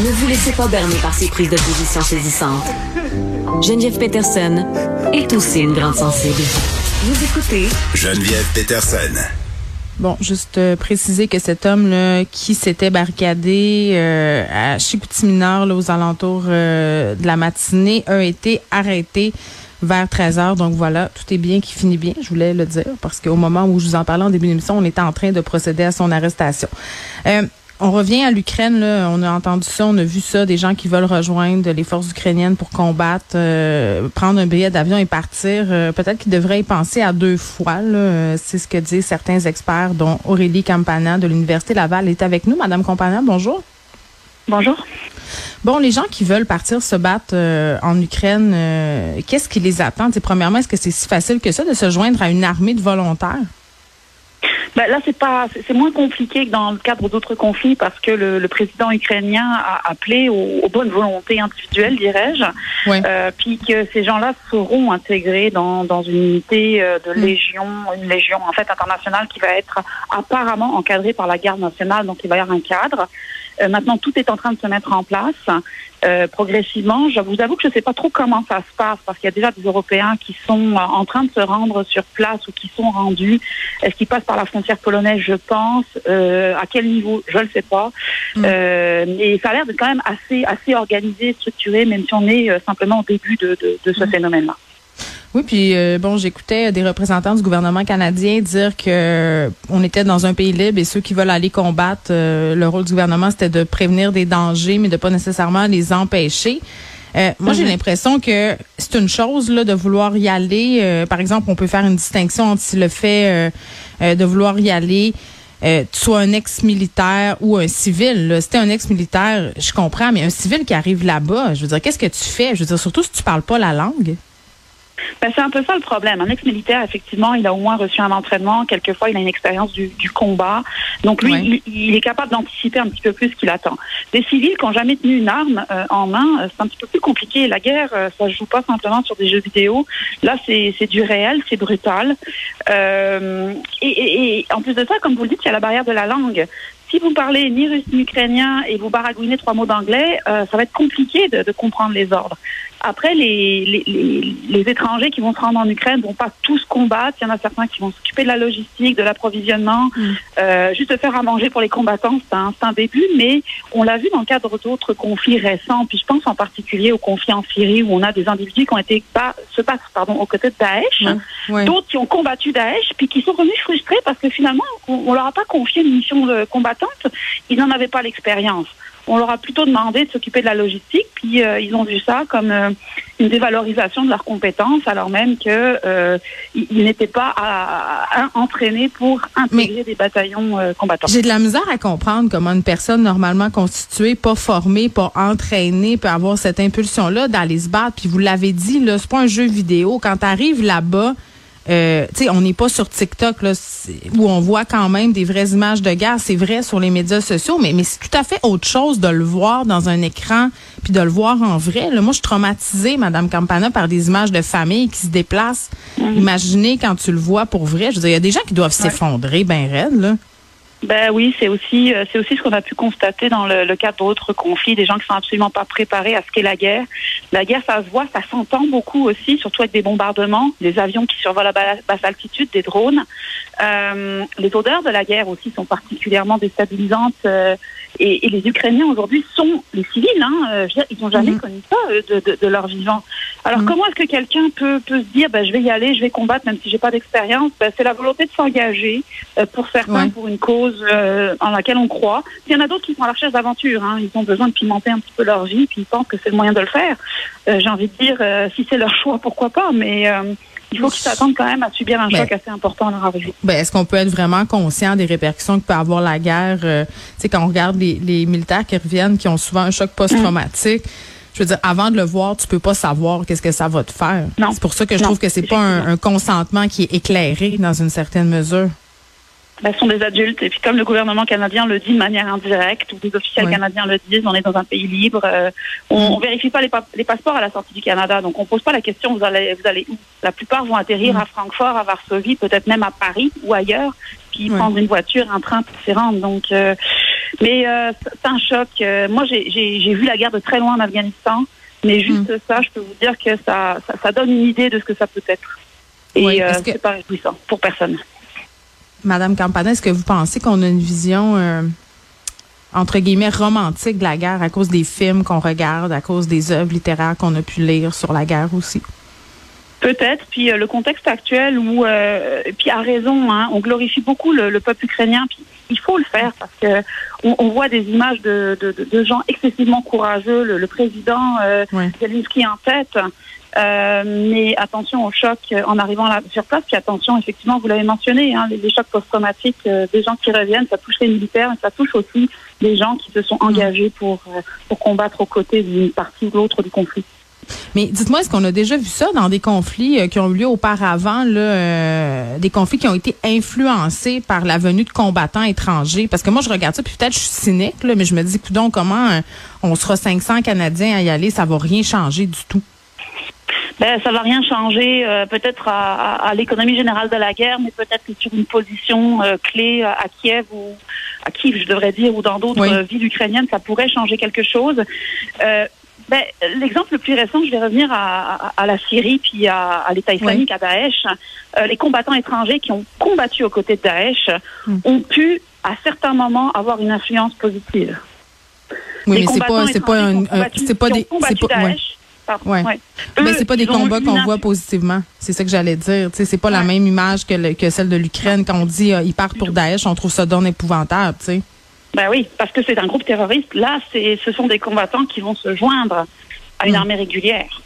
Ne vous laissez pas berner par ces prises de position saisissantes. Geneviève Peterson est aussi une grande sensible. Vous écoutez Geneviève Peterson. Bon, juste euh, préciser que cet homme-là qui s'était barricadé euh, à Chicoutimi-Nord, là, aux alentours euh, de la matinée, a été arrêté vers 13 heures. Donc voilà, tout est bien qui finit bien, je voulais le dire, parce qu'au moment où je vous en parlais en début d'émission, on était en train de procéder à son arrestation. Euh, on revient à l'Ukraine, là. On a entendu ça, on a vu ça, des gens qui veulent rejoindre les forces ukrainiennes pour combattre, euh, prendre un billet d'avion et partir. Euh, peut-être qu'ils devraient y penser à deux fois. là. C'est ce que disent certains experts, dont Aurélie Campana de l'Université Laval est avec nous. Madame Campana, bonjour. Bonjour. Bon, les gens qui veulent partir se battre euh, en Ukraine, euh, qu'est-ce qui les attend? T'sais, premièrement, est-ce que c'est si facile que ça de se joindre à une armée de volontaires? Ben là, c'est pas, c'est moins compliqué que dans le cadre d'autres conflits parce que le, le président ukrainien a appelé aux, aux bonnes volontés individuelles, dirais-je, Ouais. euh, puis que ces gens-là seront intégrés dans, dans une unité euh, de Mm. légion, une légion en fait internationale qui va être apparemment encadrée par la garde nationale, donc il va y avoir un cadre. Euh, maintenant, tout est en train de se mettre en place euh, progressivement. Je vous avoue que je ne sais pas trop comment ça se passe parce qu'il y a déjà des Européens qui sont euh, en train de se rendre sur place ou qui sont rendus. Est-ce qu'ils passent par la frontière polonaise? Je pense. Euh, à quel niveau? Je ne le sais pas. Mm. Euh, mais ça a l'air de quand même assez assez organisé, structuré, même si on est euh, simplement au début de, de, de ce Mm. phénomène-là. Oui, puis euh, bon, j'écoutais des représentants du gouvernement canadien dire que euh, on était dans un pays libre et ceux qui veulent aller combattre, euh, le rôle du gouvernement, c'était de prévenir des dangers, mais de pas nécessairement les empêcher. Euh, moi, j'ai Mhm. l'impression que c'est une chose là de vouloir y aller. Euh, par exemple, on peut faire une distinction entre si le fait euh, euh, de vouloir y aller euh, tu sois un ex-militaire ou un civil. Là. Si t'es un ex-militaire, je comprends, mais un civil qui arrive là-bas, je veux dire, qu'est-ce que tu fais? Je veux dire, surtout si tu parles pas la langue. Ben, c'est un peu ça le problème. Un ex-militaire, effectivement, il a au moins reçu un entraînement. Quelquefois, il a une expérience du, du combat. Donc, lui, Ouais. il, il est capable d'anticiper un petit peu plus ce qu'il attend. Des civils qui n'ont jamais tenu une arme euh, en main, euh, c'est un petit peu plus compliqué. La guerre, euh, ça se joue pas simplement sur des jeux vidéo. Là, c'est c'est du réel, c'est brutal. Euh, et, et- et en plus de ça, comme vous le dites, il y a la barrière de la langue. Si vous parlez ni russe ni ukrainien et vous baragouinez trois mots d'anglais, euh, ça va être compliqué de, de comprendre les ordres. Après, les, les, les, les étrangers qui vont se rendre en Ukraine vont pas tous combattre. Il y en a certains qui vont s'occuper de la logistique, de l'approvisionnement, Mm. euh, juste faire à manger pour les combattants. C'est un, un début, mais on l'a vu dans le cadre d'autres conflits récents. Puis je pense en particulier au conflit en Syrie où on a des individus qui ont été pas, se battent pardon aux côtés de Daesh. Ouais. D'autres qui ont combattu Daesh, puis qui sont revenus frustrés parce que finalement, on, on leur a pas confié une mission de combattante. Ils n'en avaient pas l'expérience. On leur a plutôt demandé de s'occuper de la logistique, puis euh, ils ont vu ça comme euh, une dévalorisation de leurs compétences, alors même que euh, ils, ils n'étaient pas à- à- à- entraînés pour intégrer des bataillons combattants. J'ai de la misère à comprendre comment une personne normalement constituée, pas formée, pas entraînée, peut avoir cette impulsion-là d'aller se battre. Puis vous l'avez dit, là, c'est pas un jeu vidéo. Quand tu arrives là-bas, euh, tu sais, on n'est pas sur TikTok là, où on voit quand même des vraies images de guerre. C'est vrai sur les médias sociaux, mais, mais c'est tout à fait autre chose de le voir dans un écran puis de le voir en vrai. Là, moi, je suis traumatisée, Madame Campana, par des images de famille qui se déplacent. Imaginez quand tu le vois pour vrai. Je veux dire, il y a des gens qui doivent s'effondrer ben raide, là. Ben oui, c'est aussi euh, c'est aussi ce qu'on a pu constater dans le, le cadre d'autres conflits, des gens qui sont absolument pas préparés à ce qu'est la guerre. La guerre, ça se voit, ça s'entend beaucoup aussi, surtout avec des bombardements, des avions qui survolent à ba- basse altitude, des drones. Euh, les odeurs de la guerre aussi sont particulièrement déstabilisantes. euh, et, et les Ukrainiens aujourd'hui sont les civils, hein, euh, ils n'ont jamais Mhm. connu ça de, de, de leur vivant. Alors Mhm. comment est-ce que quelqu'un peut, peut se dire, ben, je vais y aller, je vais combattre même si j'ai pas d'expérience? Ben, C'est la volonté de s'engager euh, pour certains Ouais. pour une cause euh, en laquelle on croit. Il y en a d'autres qui sont à la recherche d'aventure. Hein. Ils ont besoin de pimenter un petit peu leur vie, puis ils pensent que c'est le moyen de le faire. Euh, J'ai envie de dire, euh, si c'est leur choix, pourquoi pas Mais euh, il faut qu'ils s'attendent quand même à subir un Ben. choc assez important à leur arrivée. Ben, est-ce qu'on peut être vraiment conscient des répercussions que peut avoir la guerre? euh, sais, quand on regarde les, les militaires qui reviennent, qui ont souvent un choc post-traumatique, je veux dire, avant de le voir, tu peux pas savoir qu'est-ce que ça va te faire. Non. C'est pour ça que je Non, trouve que c'est pas un, consentement qui est éclairé dans une certaine mesure. Ben, ce sont des adultes. Et puis comme le gouvernement canadien le dit de manière indirecte, ou des officiels canadiens le disent, on est dans un pays libre. euh, on, Mm. on vérifie pas les, pa- les passeports à la sortie du Canada. Donc on pose pas la question, vous allez, vous allez où? La plupart vont atterrir Mm. à Francfort, à Varsovie, peut-être même à Paris ou ailleurs, puis prendre une voiture, un train pour s'y rendre. Donc euh, Mais euh, c'est un choc. Euh, moi, j'ai vu la guerre de très loin en Afghanistan, mais juste mm. ça, je peux vous dire que ça, ça, donne une idée de ce que ça peut être. Et oui, euh, c'est pas réjouissant pour personne. Madame Campana, est-ce que vous pensez qu'on a une vision entre guillemets romantique de la guerre à cause des films qu'on regarde, à cause des œuvres littéraires qu'on a pu lire sur la guerre aussi? Peut-être. Puis euh, le contexte actuel où, euh, puis à raison, hein, on glorifie beaucoup le, peuple ukrainien. Puis il faut le faire parce que on, voit des images de, de, gens excessivement courageux. Le, président euh, Zelensky en tête. Euh, mais attention au choc en arrivant là, sur place. Puis attention, effectivement, vous l'avez mentionné, hein, les, chocs post-traumatiques des gens qui reviennent, ça touche les militaires, mais ça touche aussi des gens qui se sont engagés pour, pour combattre aux côtés d'une partie ou l'autre du conflit. Mais dites-moi, est-ce qu'on a déjà vu ça dans des conflits euh, qui ont eu lieu auparavant, là, euh, des conflits qui ont été influencés par la venue de combattants étrangers? Parce que moi, je regarde ça, puis peut-être je suis cynique, là, mais je me dis, donc comment euh, on sera 500 Canadiens à y aller, ça va rien changer du tout? Ben, ça va rien changer, peut-être à, l'économie générale de la guerre, mais peut-être sur une position clé à Kiev ou à Kiev, je devrais dire, ou dans d'autres villes ukrainiennes, ça pourrait changer quelque chose. Ben, L'exemple le plus récent, je vais revenir à, à, la Syrie puis à, l'État islamique, à Daesh. Euh, les combattants étrangers qui ont combattu aux côtés de Daesh hmm. ont pu, à certains moments, avoir une influence positive. Oui, mais c'est pas, c'est pas, un, c'est pas des, c'est pas, ouais. Ouais. mais c'est pas des combats qu'on voit positivement. C'est ça que j'allais dire. C'est pas la même image que, que celle de l'Ukraine. Quand on dit euh, ils partent pour Daesh, on trouve ça donne épouvantable. Ben oui, parce que c'est un groupe terroriste. Là, c'est, ce sont des combattants qui vont se joindre à une hmm. armée régulière.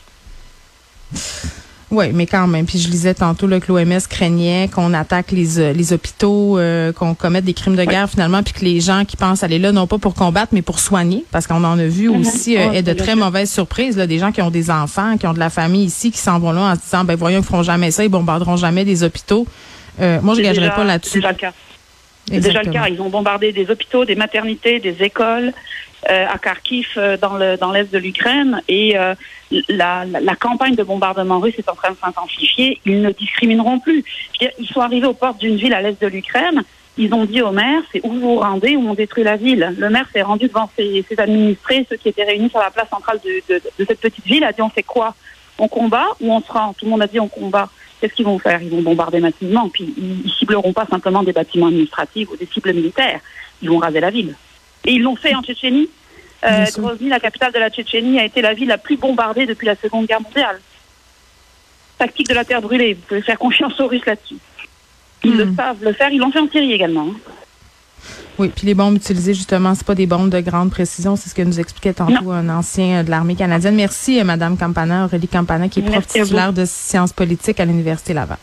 Oui, mais quand même. Puis je lisais tantôt là, que l'OMS craignait qu'on attaque les, euh, les hôpitaux, euh, qu'on commette des crimes de guerre finalement, puis que les gens qui pensent aller là, non pas pour combattre, mais pour soigner, parce qu'on en a vu mhm. aussi euh, de très mauvaises surprises, là, des gens qui ont des enfants, qui ont de la famille ici, qui s'en vont là en se disant, ben voyons, ils feront jamais ça, ils bombarderont jamais des hôpitaux. moi, je ne gagerais pas là-dessus. C'est déjà le cas. Ils ont bombardé des hôpitaux, des maternités, des écoles euh, à Kharkiv, euh, dans le dans l'est de l'Ukraine, et euh, la, la, campagne de bombardement russe est en train de s'intensifier. Ils ne discrimineront plus. ils sont arrivés aux portes d'une ville à l'est de l'Ukraine. Ils ont dit au maire, c'est où vous vous rendez ou on détruit la ville. Le maire s'est rendu devant ses, ses, administrés, ceux qui étaient réunis sur la place centrale de, de, de cette petite ville, a dit on fait quoi? On combat ou on se rend? Tout le monde a dit on combat qu'est-ce qu'ils vont faire? Ils vont bombarder massivement, puis ils, cibleront pas simplement des bâtiments administratifs ou des cibles militaires. Ils vont raser la ville. Et ils l'ont fait en Tchétchénie. Euh, Grozny, la capitale de la Tchétchénie, a été la ville la plus bombardée depuis la Seconde Guerre mondiale. Tactique de la terre brûlée. Vous pouvez faire confiance aux Russes là-dessus. Ils le hmm. savent le faire. Ils l'ont fait en Syrie également. Oui, puis les bombes utilisées, justement, c'est pas des bombes de grande précision. C'est ce que nous expliquait tantôt un ancien de l'armée canadienne. Merci, euh, Madame Campana, Aurélie Campana, qui est prof titulaire de sciences politiques à l'Université Laval.